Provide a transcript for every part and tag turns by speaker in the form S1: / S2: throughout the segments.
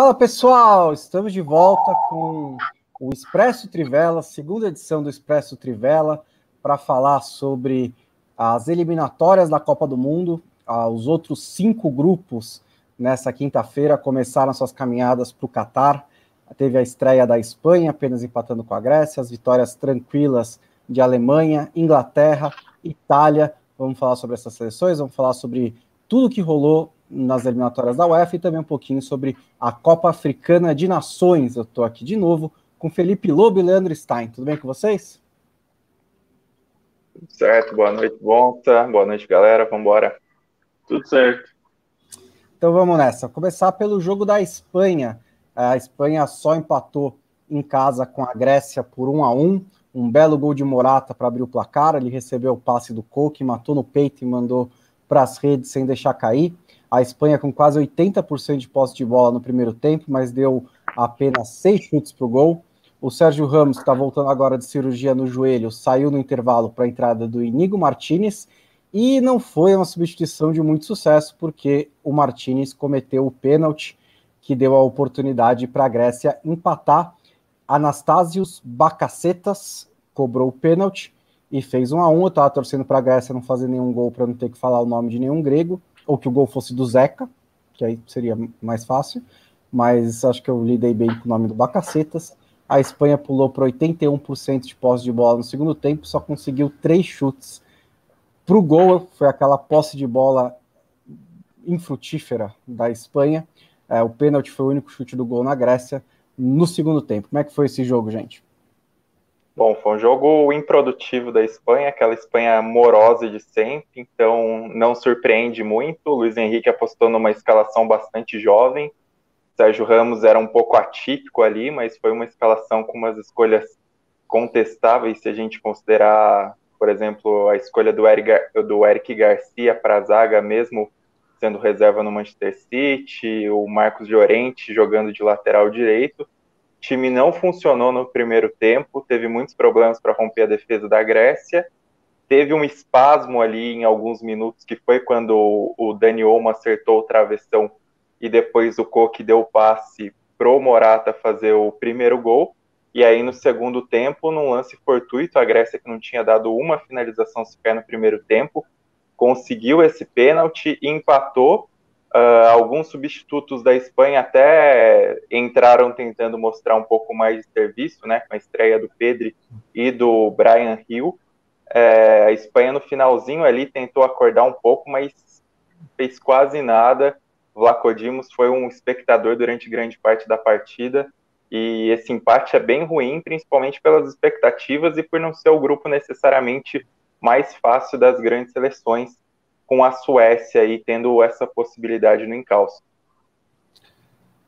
S1: Fala pessoal, estamos de volta com o Expresso Trivela, segunda edição do Expresso Trivela, para falar sobre as eliminatórias da Copa do Mundo. Ah, os outros cinco grupos nessa quinta-feira começaram suas caminhadas para o Catar. Teve a estreia da Espanha, apenas empatando com a Grécia, as vitórias tranquilas de Alemanha, Inglaterra, Itália. Vamos falar sobre essas seleções, vamos falar sobre tudo que rolou nas eliminatórias da UEFA e também um pouquinho sobre a Copa Africana de Nações. Eu estou aqui de novo com Felipe Lobo e Leandro Stein. Tudo bem com vocês?
S2: Tudo certo, boa noite, Bonta. Boa noite, galera. Vamos embora.
S3: Tudo certo.
S1: Então vamos nessa. Vou começar pelo jogo da Espanha. A Espanha só empatou em casa com a Grécia por 1 a 1 um belo gol de Morata para abrir o placar. Ele recebeu o passe do Coque, matou no peito e mandou para as redes sem deixar cair. A Espanha com quase 80% de posse de bola no primeiro tempo, mas deu apenas seis chutes para o gol. O Sérgio Ramos, que está voltando agora de cirurgia no joelho, saiu no intervalo para a entrada do Inigo Martinez e não foi uma substituição de muito sucesso, porque o Martinez cometeu o pênalti que deu a oportunidade para a Grécia empatar. Anastasios Bacacetas cobrou o pênalti e fez um a um. Eu estava torcendo para a Grécia não fazer nenhum gol para não ter que falar o nome de nenhum grego, ou que o gol fosse do Zeca, que aí seria mais fácil, mas acho que eu lidei bem com o nome do Bacacetas. A Espanha pulou para 81% de posse de bola no segundo tempo, só conseguiu três chutes para o gol. Foi aquela posse de bola infrutífera da Espanha. É, o pênalti foi o único chute do gol na Grécia no segundo tempo. Como é que foi esse jogo, gente?
S2: Bom, foi um jogo improdutivo da Espanha, aquela Espanha morosa de sempre, então não surpreende muito. O Luiz Henrique apostou numa escalação bastante jovem, Sérgio Ramos era um pouco atípico ali, mas foi uma escalação com umas escolhas contestáveis, se a gente considerar, por exemplo, a escolha do Eric, do Eric Garcia para a zaga, mesmo sendo reserva no Manchester City, o Marcos Llorente jogando de lateral direito. Time não funcionou no primeiro tempo, teve muitos problemas para romper a defesa da Grécia. Teve um espasmo ali em alguns minutos, que foi quando o Dani Olmo acertou o travessão e depois o Coque deu o passe pro Morata fazer o primeiro gol. E aí, no segundo tempo, num lance fortuito, a Grécia, que não tinha dado uma finalização sequer no primeiro tempo, conseguiu esse pênalti empatou. Uh, alguns substitutos da Espanha até entraram tentando mostrar um pouco mais de serviço, né, com a estreia do Pedri e do Brian Hill. É, a Espanha no finalzinho ali tentou acordar um pouco, mas fez quase nada. Vlaco Dimos foi um espectador durante grande parte da partida e esse empate é bem ruim, principalmente pelas expectativas e por não ser o grupo necessariamente mais fácil das grandes seleções, com a Suécia aí tendo essa possibilidade no encalço.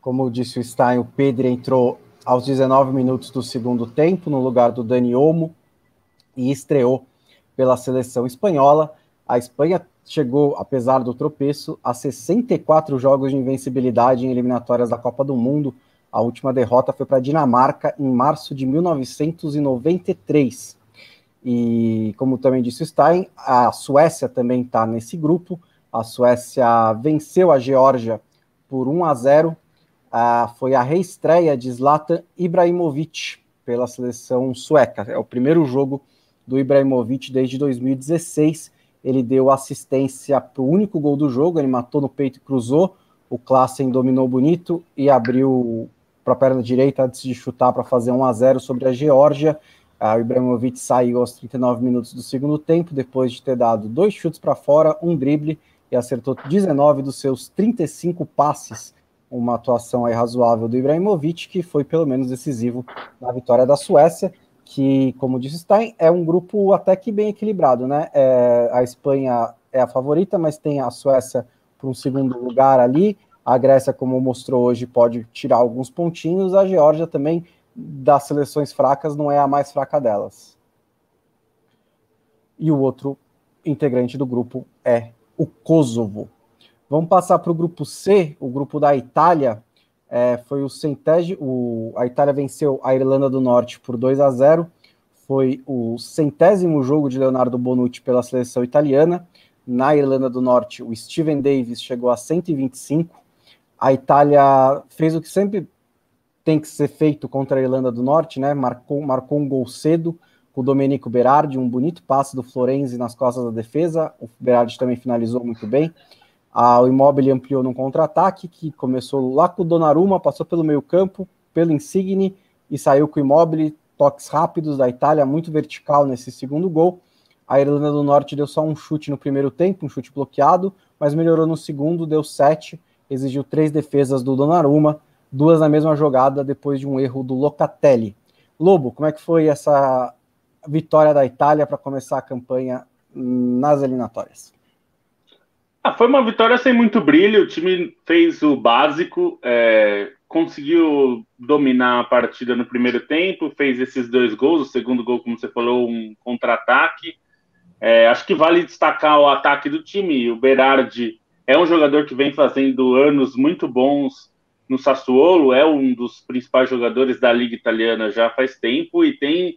S1: Como disse o Stein, o Pedro entrou aos 19 minutos do segundo tempo no lugar do Dani Olmo e estreou pela seleção espanhola. A Espanha chegou, apesar do tropeço, a 64 jogos de invencibilidade em eliminatórias da Copa do Mundo. A última derrota foi para a Dinamarca em março de 1993. E, como também disse o Stein, a Suécia também está nesse grupo. A Suécia venceu a Geórgia por 1 a 0. Ah, foi a reestreia de Zlatan Ibrahimovic pela seleção sueca. É o primeiro jogo do Ibrahimovic desde 2016 ele deu assistência para o único gol do jogo, ele matou no peito e cruzou, o Klassen dominou bonito e abriu para a perna direita antes de chutar para fazer 1 a 0 sobre a Geórgia. O Ibrahimovic saiu aos 39 minutos do segundo tempo, depois de ter dado dois chutes para fora, um drible e acertou 19 dos seus 35 passes. Uma atuação aí razoável do Ibrahimovic, que foi pelo menos decisivo na vitória da Suécia que, como disse Stein, é um grupo até que bem equilibrado, né? É, a Espanha é a favorita, mas tem a Suécia para um segundo lugar ali. A Grécia, como mostrou hoje, pode tirar alguns pontinhos. A Geórgia também, das seleções fracas, não é a mais fraca delas. E o outro integrante do grupo é o Kosovo. Vamos passar para o grupo C, o grupo da Itália, é, foi o centésimo. a Itália venceu a Irlanda do Norte por 2 a 0. Foi o centésimo jogo de Leonardo Bonucci pela seleção italiana. Na Irlanda do Norte, o Steven Davis chegou a 125. A Itália fez o que sempre tem que ser feito contra a Irlanda do Norte, né? Marcou, marcou um gol cedo com o Domenico Berardi, um bonito passe do Florenzi nas costas da defesa. O Berardi também finalizou muito bem. Ah, o Immobile ampliou num contra-ataque que começou lá com o Donnarumma, passou pelo meio-campo, pelo Insigne e saiu com o Immobile, toques rápidos da Itália, muito vertical nesse segundo gol. A Irlanda do Norte deu só um chute no primeiro tempo, um chute bloqueado, mas melhorou no segundo, deu sete, exigiu três defesas do Donnarumma, duas na mesma jogada depois de um erro do Locatelli. Lobo, como é que foi essa vitória da Itália para começar a campanha nas eliminatórias?
S3: Ah, foi uma vitória sem muito brilho. O time fez o básico, é, conseguiu dominar a partida no primeiro tempo, fez esses dois gols. O segundo gol, como você falou, um contra-ataque. É, acho que vale destacar o ataque do time. O Berardi é um jogador que vem fazendo anos muito bons no Sassuolo, é um dos principais jogadores da Liga Italiana já faz tempo e tem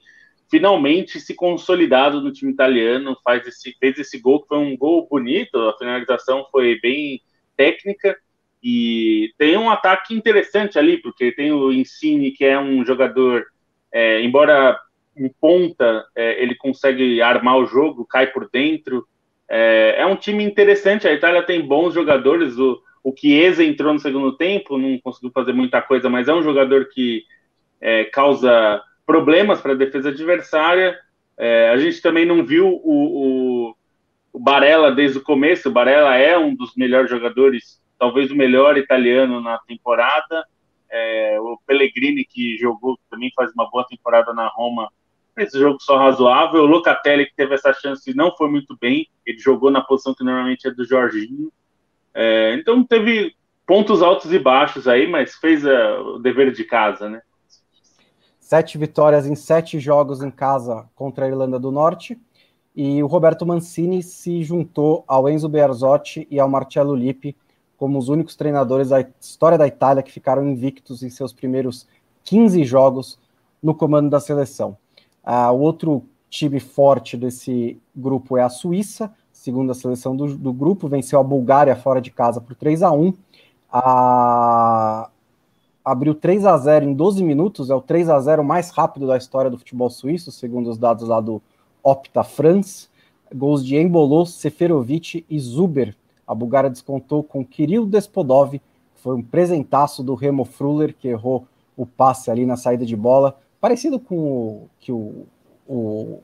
S3: finalmente se consolidado no time italiano, faz esse, fez esse gol que foi um gol bonito, a finalização foi bem técnica e tem um ataque interessante ali, porque tem o Insigne, que é um jogador, é, embora em ponta, é, ele consegue armar o jogo, cai por dentro. É, é, um time interessante, a Itália tem bons jogadores, o, o Chiesa entrou no segundo tempo, não conseguiu fazer muita coisa, mas é um jogador que é, causa problemas para a defesa adversária. É, a gente também não viu o, o, o Barella desde o começo. O Barella é um dos melhores jogadores, talvez o melhor italiano na temporada. É, o Pellegrini, que jogou, também faz uma boa temporada na Roma, esse jogo só razoável. O Locatelli, que teve essa chance, não foi muito bem. Ele jogou na posição que normalmente é do Jorginho. É, então teve pontos altos e baixos aí, mas fez a, o dever de casa, né?
S1: Sete vitórias em sete jogos em casa contra a Irlanda do Norte. E o Roberto Mancini se juntou ao Enzo Bearzotti e ao Marcello Lippi como os únicos treinadores da história da Itália que ficaram invictos em seus primeiros 15 jogos no comando da seleção. Uh, o outro time forte desse grupo é a Suíça, segunda seleção do, do grupo, venceu a Bulgária fora de casa por 3 a 1 a abriu 3 a 0 em 12 minutos, é o 3 a 0 mais rápido da história do futebol suíço, segundo os dados lá do Opta France. Gols de Embolou, Seferovic e Zuber. A Bulgária descontou com Kirill Despodov, foi um presentaço do Remo Fruller, que errou o passe ali na saída de bola, parecido com o que o, o,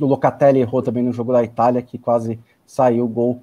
S1: o Locatelli errou também no jogo da Itália, que quase saiu o gol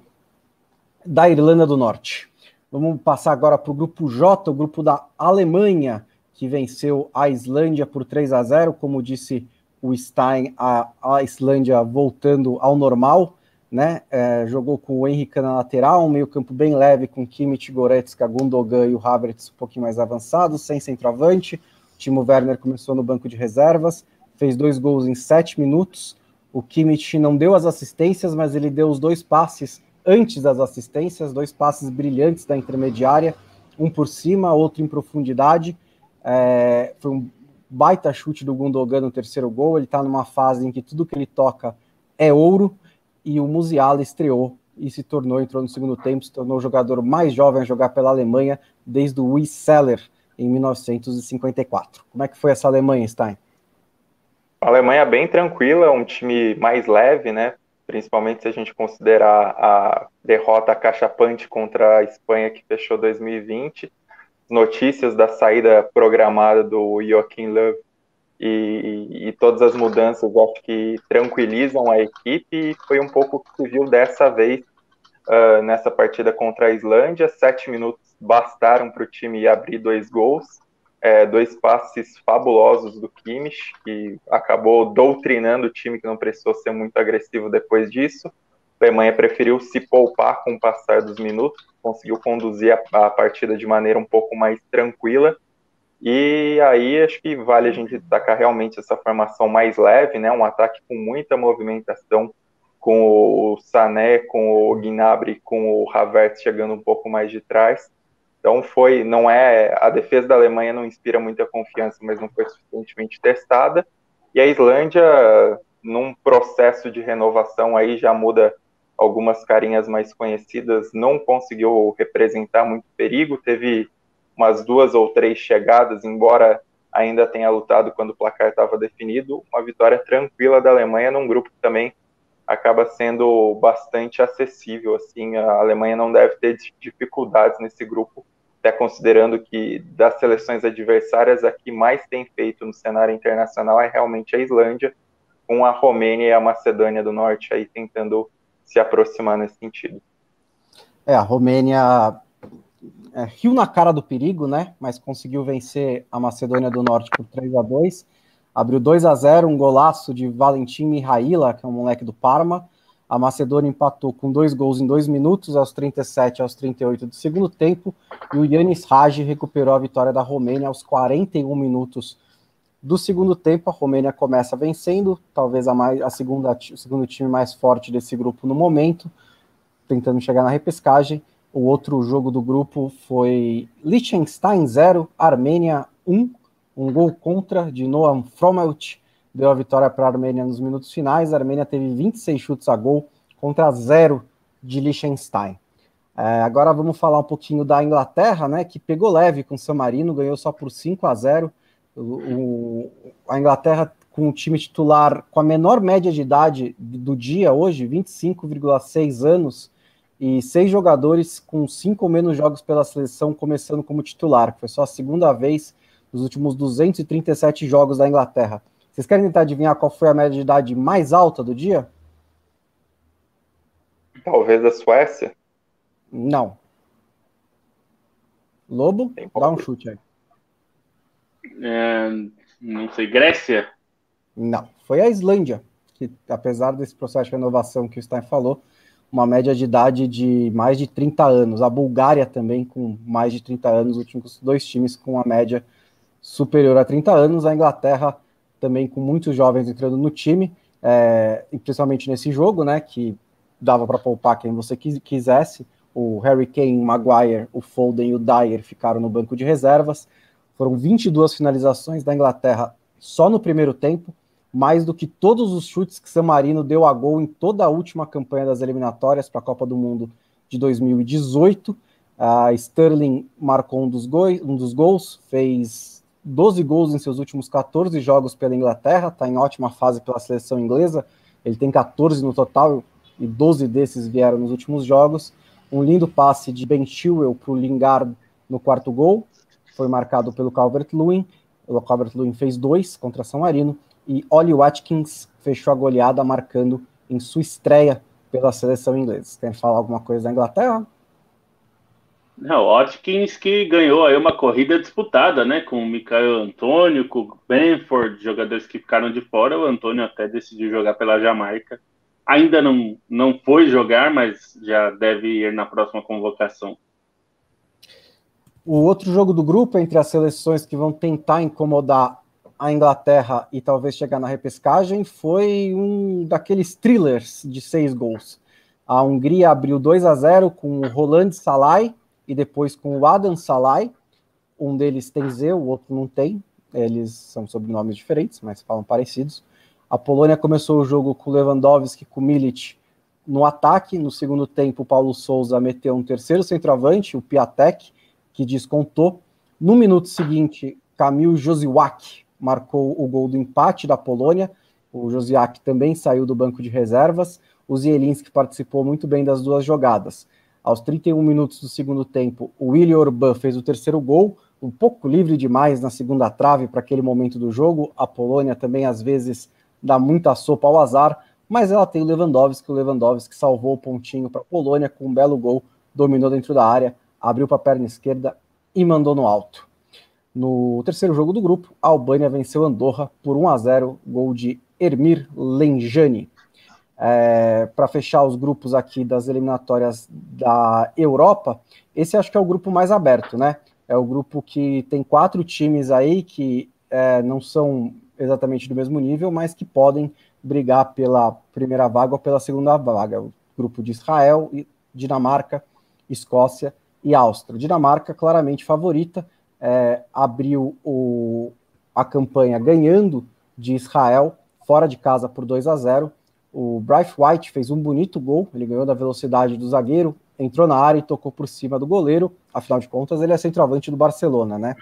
S1: da Irlanda do Norte. Vamos passar agora para o grupo J, o grupo da Alemanha, que venceu a Islândia por 3 a 0. Como disse o Stein, a, a Islândia voltando ao normal, né? É, jogou com o Henrique na lateral, um meio-campo bem leve com Kimmich, Goretzka, Gundogan e o Havertz um pouquinho mais avançado, sem centroavante. O Timo Werner começou no banco de reservas, fez dois gols em sete minutos. O Kimmich não deu as assistências, mas ele deu os dois passes antes das assistências, dois passes brilhantes da intermediária, um por cima, outro em profundidade. É, foi um baita chute do Gundogan no terceiro gol. Ele está numa fase em que tudo que ele toca é ouro. E o Musiala estreou e se tornou, entrou no segundo tempo, se tornou o jogador mais jovem a jogar pela Alemanha desde o Ui Seller em 1954. Como é que foi essa Alemanha, Stein?
S2: A Alemanha bem tranquila, um time mais leve, né? principalmente se a gente considerar a derrota cachapante contra a Espanha que fechou 2020, notícias da saída programada do Joaquim Love e, e, e, todas as mudanças acho que tranquilizam a equipe e foi um pouco o que se viu dessa vez uh, nessa partida contra a Islândia. Sete minutos bastaram para o time abrir dois gols é, dois passes fabulosos do Kimmich, que acabou doutrinando o time que não precisou ser muito agressivo depois disso. A Alemanha preferiu se poupar com o passar dos minutos, conseguiu conduzir a, a partida de maneira um pouco mais tranquila. E aí acho que vale a gente destacar realmente essa formação mais leve, né? Um ataque com muita movimentação, com o Sané, com o Gnabry, com o Havertz chegando um pouco mais de trás então foi, não é, a defesa da Alemanha não inspira muita confiança, mas não foi suficientemente testada. E a Islândia, num processo de renovação aí, já muda algumas carinhas mais conhecidas, não conseguiu representar muito perigo, teve umas duas ou três chegadas, embora ainda tenha lutado quando o placar estava definido, uma vitória tranquila da Alemanha num grupo que também acaba sendo bastante acessível, assim, a Alemanha não deve ter dificuldades nesse grupo, até considerando que das seleções adversárias a que mais tem feito no cenário internacional é realmente a Islândia, com a Romênia e a Macedônia do Norte aí tentando se aproximar nesse sentido.
S1: É, a Romênia é, riu na cara do perigo, né? Mas conseguiu vencer a Macedônia do Norte por 3 a 2 Abriu 2 a 0 um golaço de Valentim Mihaila, que é um moleque do Parma. A Macedônia empatou com dois gols em dois minutos, aos 37 e aos 38 do segundo tempo. E o Yanis Raj recuperou a vitória da Romênia aos 41 minutos do segundo tempo. A Romênia começa vencendo, talvez a, mais, a segunda, o segundo time mais forte desse grupo no momento, tentando chegar na repescagem. O outro jogo do grupo foi Liechtenstein 0, Armênia 1, um gol contra de Noam Fromelt, deu a vitória para a Armênia nos minutos finais. A Armênia teve 26 chutes a gol contra zero de Liechtenstein. É, agora vamos falar um pouquinho da Inglaterra, né, que pegou leve com o San Marino, ganhou só por 5 a 0. O, a Inglaterra com o time titular com a menor média de idade do dia hoje, 25,6 anos, e seis jogadores com cinco ou menos jogos pela seleção começando como titular. Foi só a segunda vez nos últimos 237 jogos da Inglaterra. Vocês querem tentar adivinhar qual foi a média de idade mais alta do dia?
S2: Talvez a Suécia.
S1: Não. Lobo, dá um chute aí.
S3: É, não sei, Grécia?
S1: Não, foi a Islândia, que apesar desse processo de renovação que o Stein falou, uma média de idade de mais de 30 anos. A Bulgária também com mais de 30 anos, os últimos dois times com a média superior a 30 anos. A Inglaterra também com muitos jovens entrando no time, é, principalmente nesse jogo, né, que dava para poupar quem você quisesse. O Harry Kane, o Maguire, o Foden e o Dyer ficaram no banco de reservas. Foram 22 finalizações da Inglaterra só no primeiro tempo mais do que todos os chutes que San Marino deu a gol em toda a última campanha das eliminatórias para a Copa do Mundo de 2018. A Sterling marcou um dos, um dos gols, fez 12 gols em seus últimos 14 jogos pela Inglaterra, está em ótima fase pela seleção inglesa. Ele tem 14 no total e 12 desses vieram nos últimos jogos. Um lindo passe de Ben Chilwell para o Lingard no quarto gol, foi marcado pelo Calvert-Lewin. O Calvert-Lewin fez dois contra São Marino e Ollie Watkins fechou a goleada marcando em sua estreia pela seleção inglesa. Quer falar alguma coisa da Inglaterra?
S3: Não, Watkins que ganhou aí uma corrida disputada, né, com o Michael Antônio, com o Benford, jogadores que ficaram de fora. O Antônio até decidiu jogar pela Jamaica. Ainda não, não foi jogar, mas já deve ir na próxima convocação.
S1: O outro jogo do grupo entre as seleções que vão tentar incomodar a Inglaterra e talvez chegar na repescagem foi um daqueles thrillers de seis gols. A Hungria abriu 2 a 0 com o Roland Salai e depois com o Adam Salai. Um deles tem Z, o outro não tem. Eles são sobrenomes diferentes, mas falam parecidos. A Polônia começou o jogo com Lewandowski, com Milic no ataque. No segundo tempo, o Paulo Souza meteu um terceiro centroavante, o Piatek, que descontou. No minuto seguinte, Kamil Josiwak marcou o gol do empate da Polônia. O Josiak também saiu do banco de reservas. O Zielinski participou muito bem das duas jogadas. Aos 31 minutos do segundo tempo, o William Orban fez o terceiro gol, um pouco livre demais na segunda trave para aquele momento do jogo. A Polônia também, às vezes, dá muita sopa ao azar, mas ela tem o Lewandowski, o Lewandowski salvou o pontinho para a Polônia com um belo gol, dominou dentro da área, abriu para a perna esquerda e mandou no alto. No terceiro jogo do grupo, a Albânia venceu Andorra por 1 a 0, gol de Ermir Lenjani. É, Para fechar os grupos aqui das eliminatórias da Europa, esse acho que é o grupo mais aberto, né? É o grupo que tem quatro times aí que é, não são exatamente do mesmo nível, mas que podem brigar pela primeira vaga ou pela segunda vaga. O grupo de Israel, Dinamarca, Escócia e Áustria. Dinamarca claramente favorita, é, abriu o, a campanha ganhando de Israel fora de casa por 2 a 0. O Bryce White fez um bonito gol, ele ganhou da velocidade do zagueiro, entrou na área e tocou por cima do goleiro. Afinal de contas, ele é centroavante do Barcelona, né?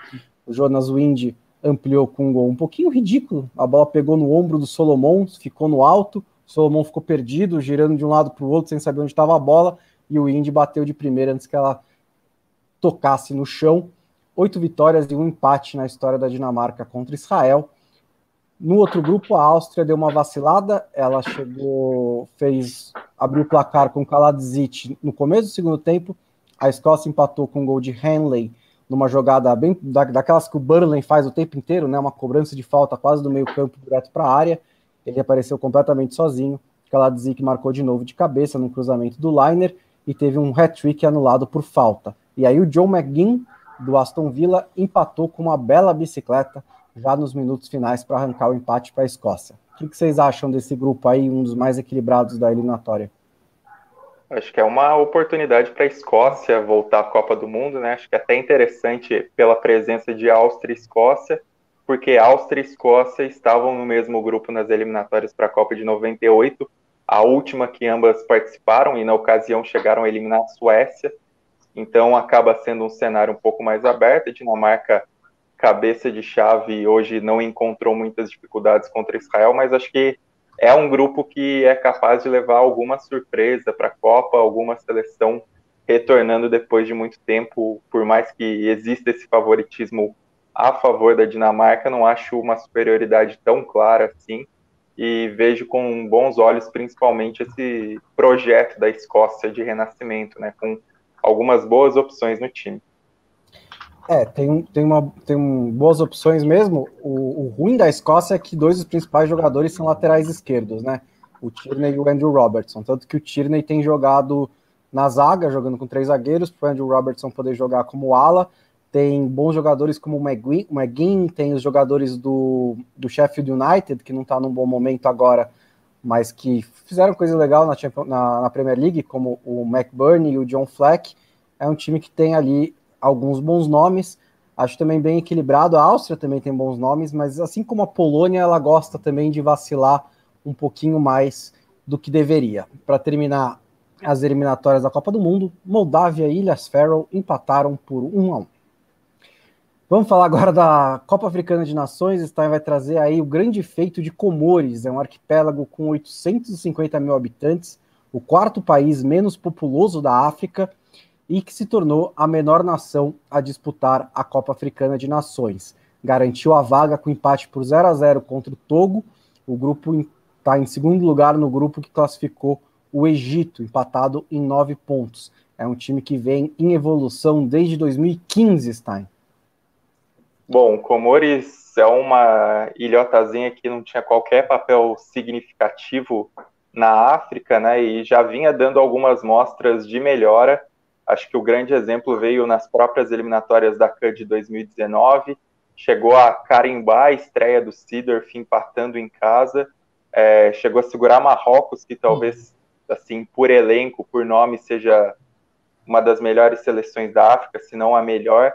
S1: O Jonas Wind ampliou com um gol um pouquinho ridículo. A bola pegou no ombro do Solomon, ficou no alto. O Solomon ficou perdido, girando de um lado para o outro, sem saber onde estava a bola. E o Wind bateu de primeira antes que ela tocasse no chão. Oito vitórias e um empate na história da Dinamarca contra Israel. No outro grupo, a Áustria deu uma vacilada, ela chegou, fez, abriu o placar com Kaladzic no começo do segundo tempo, a Escócia empatou com um gol de Hanley numa jogada bem da, daquelas que o Burnley faz o tempo inteiro, né, uma cobrança de falta quase do meio campo direto para a área, ele apareceu completamente sozinho, Kaladzic marcou de novo de cabeça no cruzamento do Liner e teve um hat-trick anulado por falta. E aí o John McGinn, do Aston Villa, empatou com uma bela bicicleta, já nos minutos finais para arrancar o empate para a Escócia. O que, que vocês acham desse grupo aí, um dos mais equilibrados da eliminatória?
S2: Acho que é uma oportunidade para a Escócia voltar à Copa do Mundo, né? Acho que é até interessante pela presença de Áustria e Escócia, porque Áustria e Escócia estavam no mesmo grupo nas eliminatórias para a Copa de 98, a última que ambas participaram e na ocasião chegaram a eliminar a Suécia. Então acaba sendo um cenário um pouco mais aberto. A Dinamarca cabeça de chave hoje não encontrou muitas dificuldades contra Israel, mas acho que é um grupo que é capaz de levar alguma surpresa para a Copa, alguma seleção retornando depois de muito tempo, por mais que exista esse favoritismo a favor da Dinamarca, não acho uma superioridade tão clara assim e vejo com bons olhos principalmente esse projeto da Escócia de renascimento, né, com algumas boas opções no time.
S1: É, tem, tem, uma, tem um, boas opções mesmo. O, o, ruim da Escócia é que dois dos principais jogadores são laterais esquerdos, né? O Tierney e o Andrew Robertson. Tanto que o Tierney tem jogado na zaga, jogando com três zagueiros, para o Andrew Robertson poder jogar como ala. Tem bons jogadores como o McGuinn tem os jogadores do, do Sheffield United, que não está num bom momento agora, mas que fizeram coisa legal na, na, na Premier League, como o McBurney e o John Fleck. É um time que tem ali alguns bons nomes. Acho também bem equilibrado. A Áustria também tem bons nomes, mas assim como a Polônia, ela gosta também de vacilar um pouquinho mais do que deveria. Para terminar as eliminatórias da Copa do Mundo, Moldávia e Ilhas Faroe empataram por 1 a 1. Vamos falar agora da Copa Africana de Nações. Stein vai trazer aí o grande feito de Comores, é um arquipélago com 850 mil habitantes, o quarto país menos populoso da África e que se tornou a menor nação a disputar a Copa Africana de Nações. Garantiu a vaga com empate por 0 a 0 contra o Togo. O grupo está em segundo lugar no grupo que classificou o Egito, empatado em nove pontos. É um time que vem em evolução desde 2015, Stein.
S2: Bom, Comores é uma ilhotazinha que não tinha qualquer papel significativo na África, né? E já vinha dando algumas mostras de melhora Acho que o grande exemplo veio nas próprias eliminatórias da CAN de 2019. Chegou a carimbar a estreia do Sidorf empatando em casa. É, chegou a segurar Marrocos, que talvez, assim, por elenco, por nome, seja uma das melhores seleções da África, se não a melhor.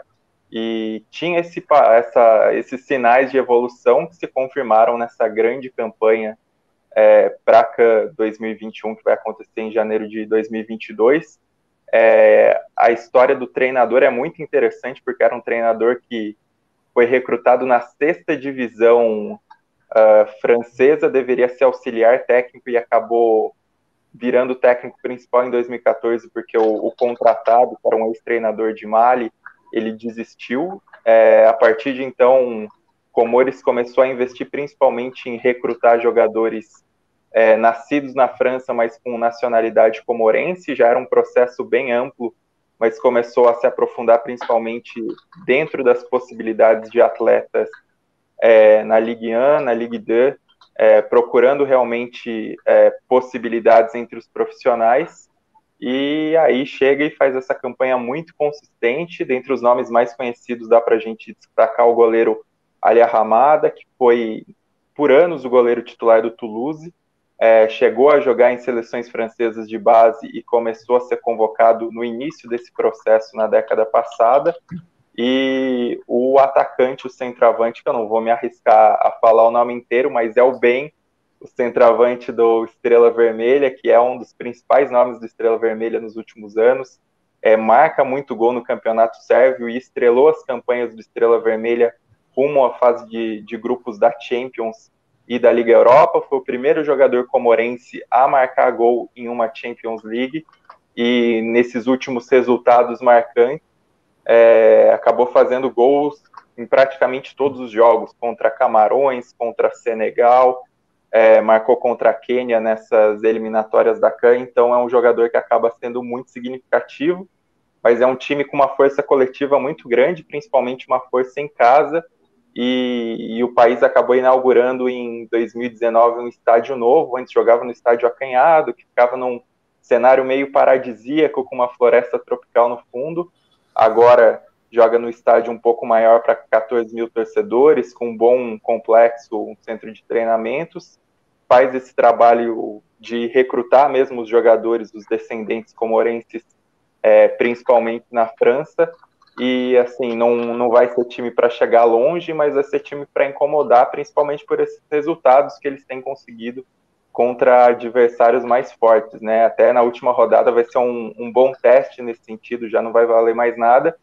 S2: E tinha esse, essa, esses sinais de evolução que se confirmaram nessa grande campanha é, para a CAN 2021, que vai acontecer em janeiro de 2022 é, a história do treinador é muito interessante, porque era um treinador que foi recrutado na sexta divisão uh, francesa, deveria ser auxiliar técnico e acabou virando técnico principal em 2014, porque o, o contratado, que era um ex-treinador de Mali, ele desistiu. É, a partir de então, Comores começou a investir principalmente em recrutar jogadores é, nascidos na França, mas com nacionalidade comorense, já era um processo bem amplo, mas começou a se aprofundar principalmente dentro das possibilidades de atletas é, na Ligue 1, na Ligue 2, é, procurando realmente é, possibilidades entre os profissionais. E aí chega e faz essa campanha muito consistente. Dentre os nomes mais conhecidos, dá para a gente destacar o goleiro Ali Ramada, que foi por anos o goleiro titular do Toulouse, é, chegou a jogar em seleções francesas de base e começou a ser convocado no início desse processo na década passada. E o atacante, o centroavante, que eu não vou me arriscar a falar o nome inteiro, mas é o Ben, o centroavante do Estrela Vermelha, que é um dos principais nomes do Estrela Vermelha nos últimos anos. É, marca muito gol no campeonato sérvio e estrelou as campanhas do Estrela Vermelha rumo à fase de, de grupos da Champions e da Liga Europa. Foi o primeiro jogador comorense a marcar gol em uma Champions League. E nesses últimos resultados marcantes é, acabou fazendo gols em praticamente todos os jogos contra Camarões, contra Senegal, é, marcou contra a Quênia nessas eliminatórias da CAN, então é um jogador que acaba sendo muito significativo, mas é um time com uma força coletiva muito grande, principalmente uma força em casa, e, e o país acabou inaugurando em 2019 um estádio novo, antes jogava no estádio acanhado, que ficava num cenário meio paradisíaco, com uma floresta tropical no fundo, agora joga no estádio um pouco maior para 14 mil torcedores, com um bom complexo, um centro de treinamentos, faz esse trabalho de recrutar mesmo os jogadores, os descendentes comorenses, é, principalmente na França. E assim, não, não vai ser time para chegar longe, mas vai ser time para incomodar, principalmente por esses resultados que eles têm conseguido contra adversários mais fortes, né? Até na última rodada vai ser um, um bom teste nesse sentido, já não vai valer mais nada,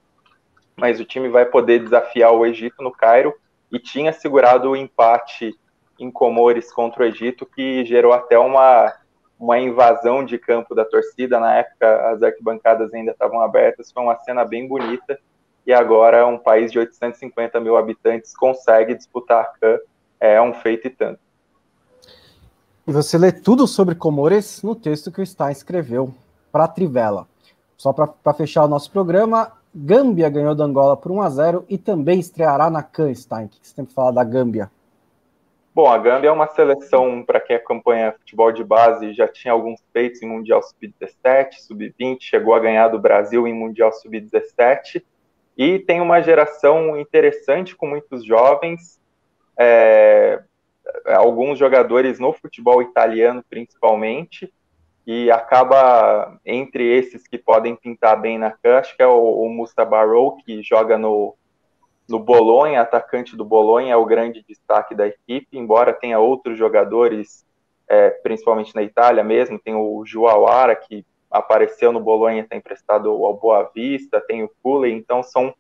S2: mas o time vai poder desafiar o Egito no Cairo e tinha segurado o empate em Comores contra o Egito, que gerou até uma, uma invasão de campo da torcida. Na época, as arquibancadas ainda estavam abertas, foi uma cena bem bonita. E agora, um país de 850 mil habitantes consegue disputar a CAN, é um feito e tanto.
S1: E você lê tudo sobre Comores no texto que o Stein escreveu para Trivela. Só para fechar o nosso programa, Gâmbia ganhou da Angola por 1 a 0 e também estreará na CAN, Stein. O que você tem para falar da Gâmbia?
S2: Bom, a Gâmbia é uma seleção, para quem acompanha futebol de base, já tinha alguns feitos em Mundial Sub-17, Sub-20, chegou a ganhar do Brasil em Mundial Sub-17, e tem uma geração interessante com muitos jovens, é, alguns jogadores no futebol italiano principalmente, e acaba entre esses que podem pintar bem na CAN, acho que é o, o Barrow, que joga no no Bolonha, atacante do Bolonha, é o grande destaque da equipe, embora tenha outros jogadores, é, principalmente na Itália mesmo, tem o Juauara, que apareceu no Bolonha, está emprestado ao Boa Vista, tem o Kule, então são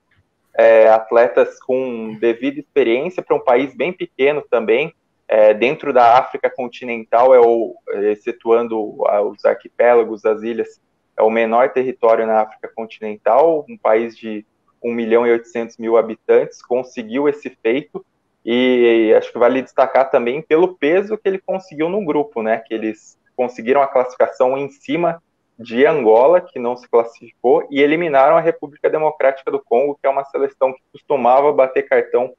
S2: é, atletas com devida experiência para um país bem pequeno também, é, dentro da África continental, é o, excetuando os arquipélagos, as ilhas, é o menor território na África continental, um país de 1 milhão e 800 mil habitantes, conseguiu esse feito, e acho que vale destacar também pelo peso que ele conseguiu no grupo, né? Que eles conseguiram a classificação em cima de Angola, que não se classificou, e eliminaram a República Democrática do Congo, que é uma seleção que costumava bater cartão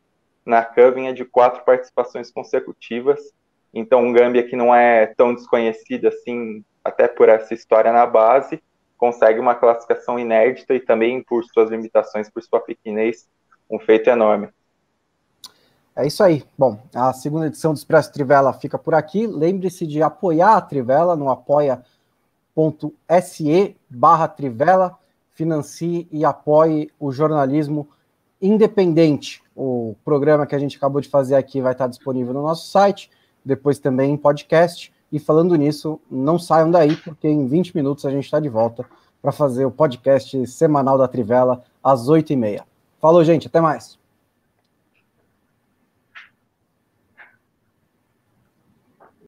S2: na CAN, de quatro participações consecutivas. Então, Gâmbia que não é tão desconhecido assim, até por essa história na base, consegue uma classificação inédita e também, por suas limitações, por sua pequenez, um feito enorme.
S1: É isso aí. Bom, a segunda edição do Expresso Trivela fica por aqui. Lembre-se de apoiar a Trivela no apoia.se barra Trivela. Financie e apoie o jornalismo independente. O programa que a gente acabou de fazer aqui vai estar disponível no nosso site, depois também em podcast. E falando nisso, não saiam daí, porque em 20 minutos a gente está de volta para fazer o podcast semanal da Trivela às 8h30. Falou, gente, até mais.